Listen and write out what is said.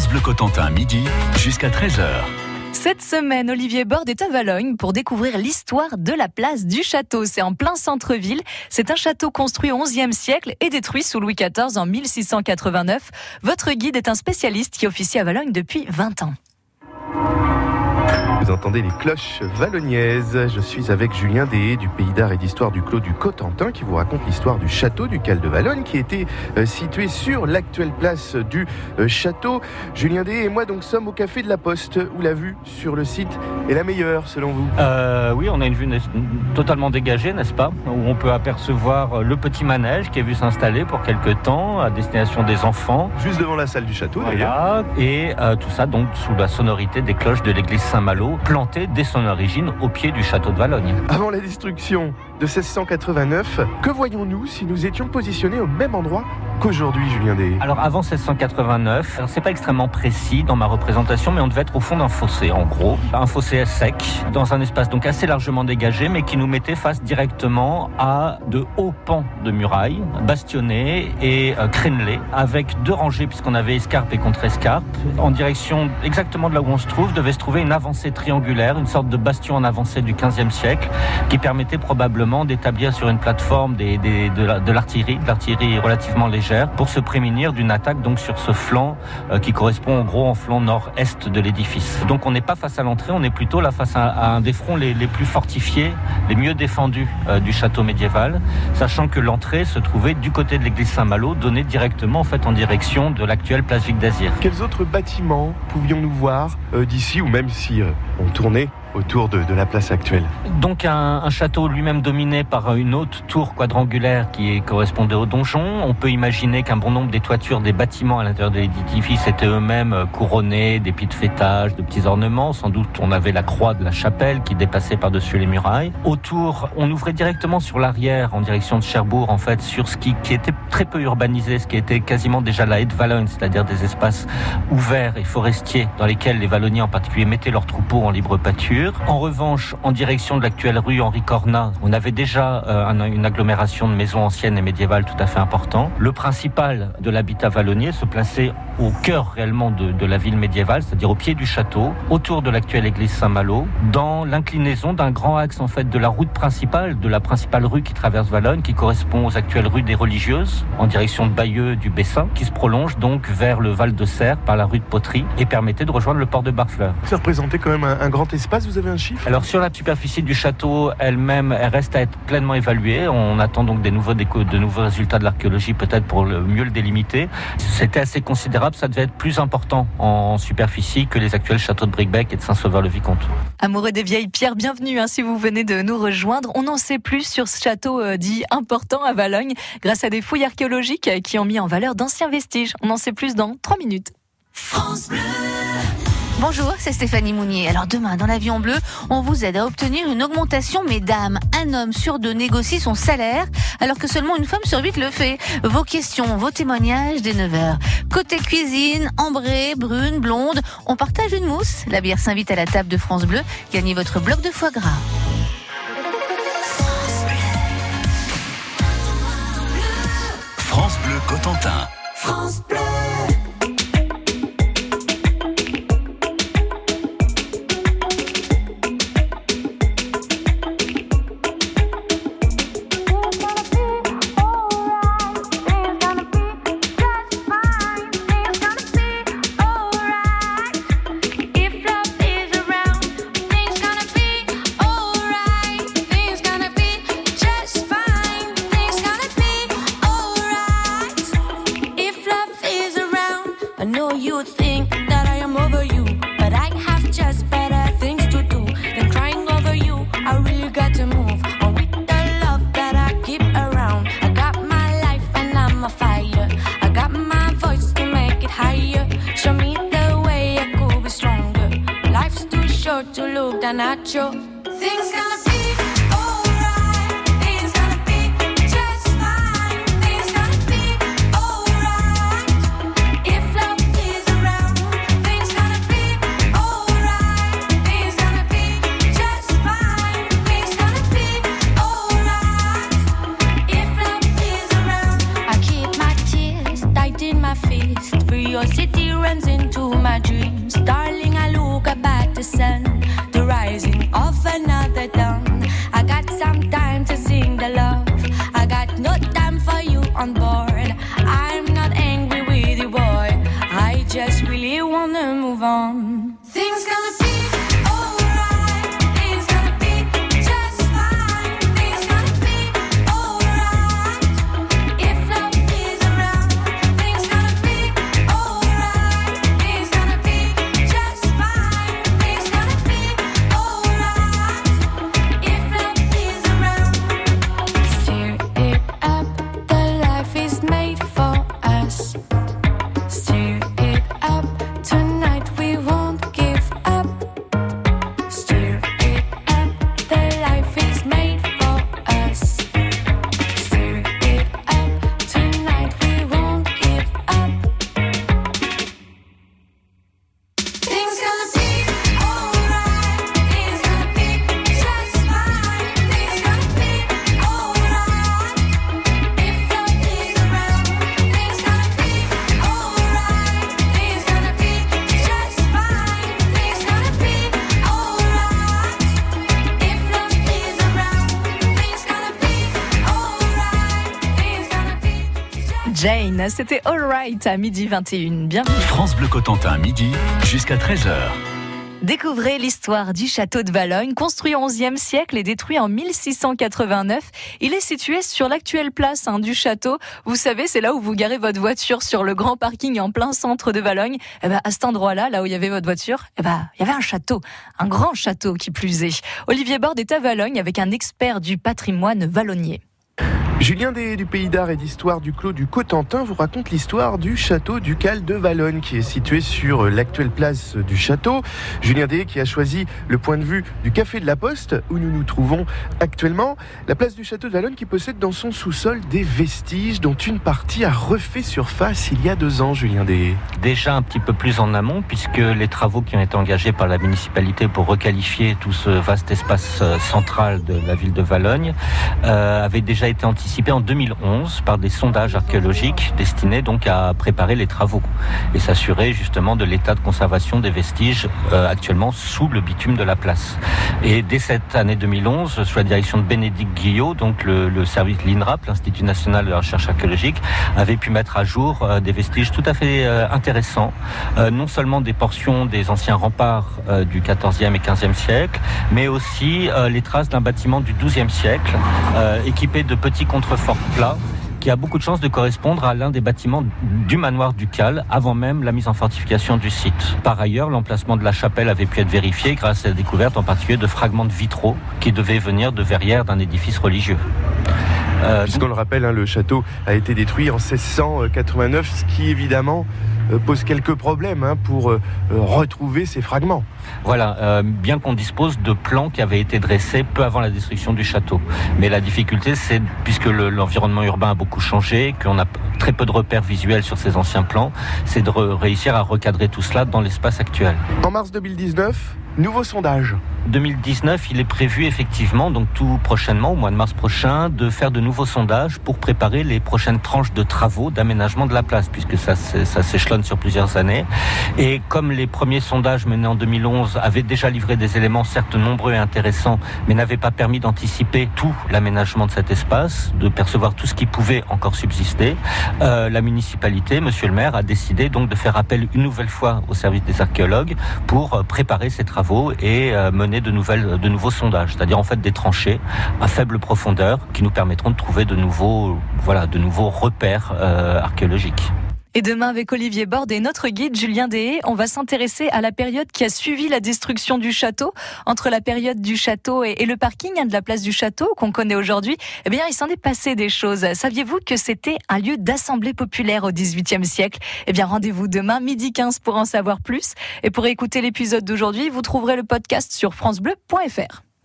France Bleu Cotentin, midi jusqu'à 13h. Cette semaine, Olivier Borde est à Valogne pour découvrir l'histoire de la place du château. C'est en plein centre-ville. C'est un château construit au XIe siècle et détruit sous Louis XIV en 1689. Votre guide est un spécialiste qui officie à Valogne depuis 20 ans. Vous entendez les cloches valloniaises. Je suis avec Julien Deshaies du Pays d'Art et d'Histoire du Clos du Cotentin qui vous raconte l'histoire du château du Cal de Valogne qui était euh, situé sur l'actuelle place du euh, château. Julien Deshaies et moi donc sommes au Café de la Poste où la vue sur le site est la meilleure selon vous? Euh, Oui, on a une vue totalement dégagée, n'est-ce pas? Où on peut apercevoir le petit manège qui est vu s'installer pour quelques temps à destination des enfants. Juste devant la salle du château d'ailleurs. Et tout ça donc sous la sonorité des cloches de l'église Saint-Malo planté dès son origine au pied du château de Valogne. Avant la destruction de 1689, que voyons-nous si nous étions positionnés au même endroit qu'aujourd'hui, Julien Day Alors avant 1689, c'est pas extrêmement précis dans ma représentation, mais on devait être au fond d'un fossé, en gros, un fossé sec, dans un espace donc assez largement dégagé, mais qui nous mettait face directement à de hauts pans de murailles, bastonnés et euh, crénelés, avec deux rangées puisqu'on avait escarpe et contre-escarpe, en direction exactement de là où on se trouve, devait se trouver une avancée triangulaire, une sorte de bastion en avancée du 15e siècle, qui permettait probablement d'établir sur une plateforme des, de l'artillerie, de l'artillerie relativement légère pour se prémunir d'une attaque donc sur ce flanc euh, qui correspond en gros en flanc nord-est de l'édifice. Donc on n'est pas face à l'entrée, on est plutôt là face à, un des fronts les, plus fortifiés, les mieux défendus euh, du château médiéval, sachant que l'entrée se trouvait du côté de l'église Saint-Malo, donnée directement en fait en direction de l'actuelle place Vic d'Azir. Quels autres bâtiments pouvions-nous voir euh, d'ici ou même si on tournait autour de, la place actuelle. Donc un, château lui-même dominé par une haute tour quadrangulaire qui correspondait au donjon. On peut imaginer qu'un bon nombre des toitures des bâtiments à l'intérieur de l'édifice étaient eux-mêmes couronnés d'épis de fêtage, de petits ornements. Sans doute on avait la croix de la chapelle qui dépassait par-dessus les murailles. Autour, on ouvrait directement sur l'arrière en direction de Cherbourg, en fait, sur ce qui, était très peu urbanisé, ce qui était quasiment déjà la haie de Valogne, c'est-à-dire des espaces ouverts et forestiers dans lesquels les Valloniens en particulier mettaient leurs troupeaux en libre pâture. En revanche, en direction de l'actuelle rue Henri Cornat, on avait déjà euh, une agglomération de maisons anciennes et médiévales tout à fait important. Le principal de l'habitat vallonnier se plaçait au cœur réellement de, la ville médiévale, c'est-à-dire au pied du château, autour de l'actuelle église Saint-Malo, dans l'inclinaison d'un grand axe en fait de la route principale, de la principale rue qui traverse Valogne, qui correspond aux actuelles rues des religieuses, en direction de Bayeux du Bessin, qui se prolonge donc vers le Val de Serre par la rue de Poterie et permettait de rejoindre le port de Barfleur. Ça représentait quand même un grand espace vous avez un chiffre? Alors sur la superficie du château elle-même, elle reste à être pleinement évaluée. On attend donc des nouveaux, de nouveaux résultats de l'archéologie peut-être pour mieux le délimiter. C'était assez considérable, ça devait être plus important en superficie que les actuels châteaux de Bricbec et de Saint-Sauveur-le-Vicomte. Amoureux des vieilles pierres, bienvenue hein, si vous venez de nous rejoindre. On en sait plus sur ce château euh, dit important à Valogne grâce à des fouilles archéologiques qui ont mis en valeur d'anciens vestiges. On en sait plus dans 3 minutes. France Bleu. Bonjour, c'est Stéphanie Mounier. Alors demain, dans l'avion bleu, on vous aide à obtenir une augmentation, mesdames. Un homme sur deux négocie son salaire, alors que seulement une femme sur huit le fait. Vos questions, vos témoignages dès 9h. Côté cuisine, ambrée, brune, blonde, on partage une mousse. La bière s'invite à la table de France Bleu. Gagnez votre bloc de foie gras. France Bleu Cotentin. France Bleu. know you think that I am over you, but I have just better things to do than crying over you. I really got to move on with the love that I keep around. I got my life and I'm a fire. I got my voice to make it higher. Show me the way I could be stronger. Life's too short to look down at you. Things gonna Jane, c'était All Right à midi 21. Bienvenue. France Bleu Cotentin, midi jusqu'à 13h. Découvrez l'histoire du château de Valogne, construit au XIe siècle et détruit en 1689. Il est situé sur l'actuelle place hein, du château. Vous savez, c'est là où vous garez votre voiture sur le grand parking en plein centre de Valogne. Eh ben, à cet endroit-là, là où il y avait votre voiture, eh ben, il y avait un château, un grand château qui plus est. Olivier Borde est à Valogne avec un expert du patrimoine vallonnier. Julien Des du Pays d'Art et d'Histoire du Clos du Cotentin vous raconte l'histoire du château ducal de Valogne qui est situé sur l'actuelle place du château. Julien Des qui a choisi le point de vue du Café de la Poste où nous nous trouvons actuellement. La place du château de Valogne qui possède dans son sous-sol des vestiges dont une partie a refait surface il y a deux ans, Julien Des. Déjà un petit peu plus en amont, puisque les travaux qui ont été engagés par la municipalité pour requalifier tout ce vaste espace euh, central de la ville de Valogne euh, avaient déjà été anticipés en 2011 par des sondages archéologiques destinés donc à préparer les travaux et s'assurer justement de l'état de conservation des vestiges euh, actuellement sous le bitume de la place. Et dès cette année 2011, sous la direction de Bénédicte Guillot, donc le, le service l'INRAP, l'Institut national de la recherche archéologique, avait pu mettre à jour euh, des vestiges tout à fait euh, intéressants, euh, non seulement des portions des anciens remparts euh, du 14e et 15e siècle, mais aussi euh, les traces d'un bâtiment du 12e siècle, équipé de petits contreforts plats qui a beaucoup de chances de correspondre à l'un des bâtiments du manoir ducal avant même la mise en fortification du site. Par ailleurs, l'emplacement de la chapelle avait pu être vérifié grâce à la découverte en particulier de fragments de vitraux qui devaient venir de verrières d'un édifice religieux. Euh, Puisqu'on le rappelle, hein, le château a été détruit en 1689, ce qui évidemment pose quelques problèmes hein, pour euh, euh, retrouver ces fragments. Voilà, euh, bien qu'on dispose de plans qui avaient été dressés peu avant la destruction du château. Mais la difficulté, c'est puisque le- l'environnement urbain a beaucoup changé, qu'on a très peu de repères visuels sur ces anciens plans, c'est de réussir à recadrer tout cela dans l'espace actuel. En mars 2019, nouveau sondage. 2019, il est prévu effectivement, donc tout prochainement, au mois de mars prochain, de faire de nouveaux sondages pour préparer les prochaines tranches de travaux d'aménagement de la place, puisque ça, s'é- ça s'échelonne sur plusieurs années. Et comme les premiers sondages menés en 2011 avaient déjà livré des éléments certes nombreux et intéressants, mais n'avaient pas permis d'anticiper tout l'aménagement de cet espace, de percevoir tout ce qui pouvait encore subsister, euh, la municipalité, monsieur le maire, a décidé donc de faire appel une nouvelle fois au service des archéologues pour euh, préparer ces travaux et euh, mener de, nouvelles, de nouveaux sondages, c'est-à-dire des tranchées à faible profondeur qui nous permettront de trouver de nouveaux, voilà, de nouveaux repères euh, archéologiques. Et demain, avec Olivier Borde et notre guide Julien Deshaies, on va s'intéresser à la période qui a suivi la destruction du château. Entre la période du château et, et le parking hein, de la place du château qu'on connaît aujourd'hui, eh bien, il s'en est passé des choses. Saviez-vous que c'était un lieu d'assemblée populaire au XVIIIe siècle? Eh bien, rendez-vous demain, midi 15 pour en savoir plus. Et pour écouter l'épisode d'aujourd'hui, vous trouverez le podcast sur francebleu.fr.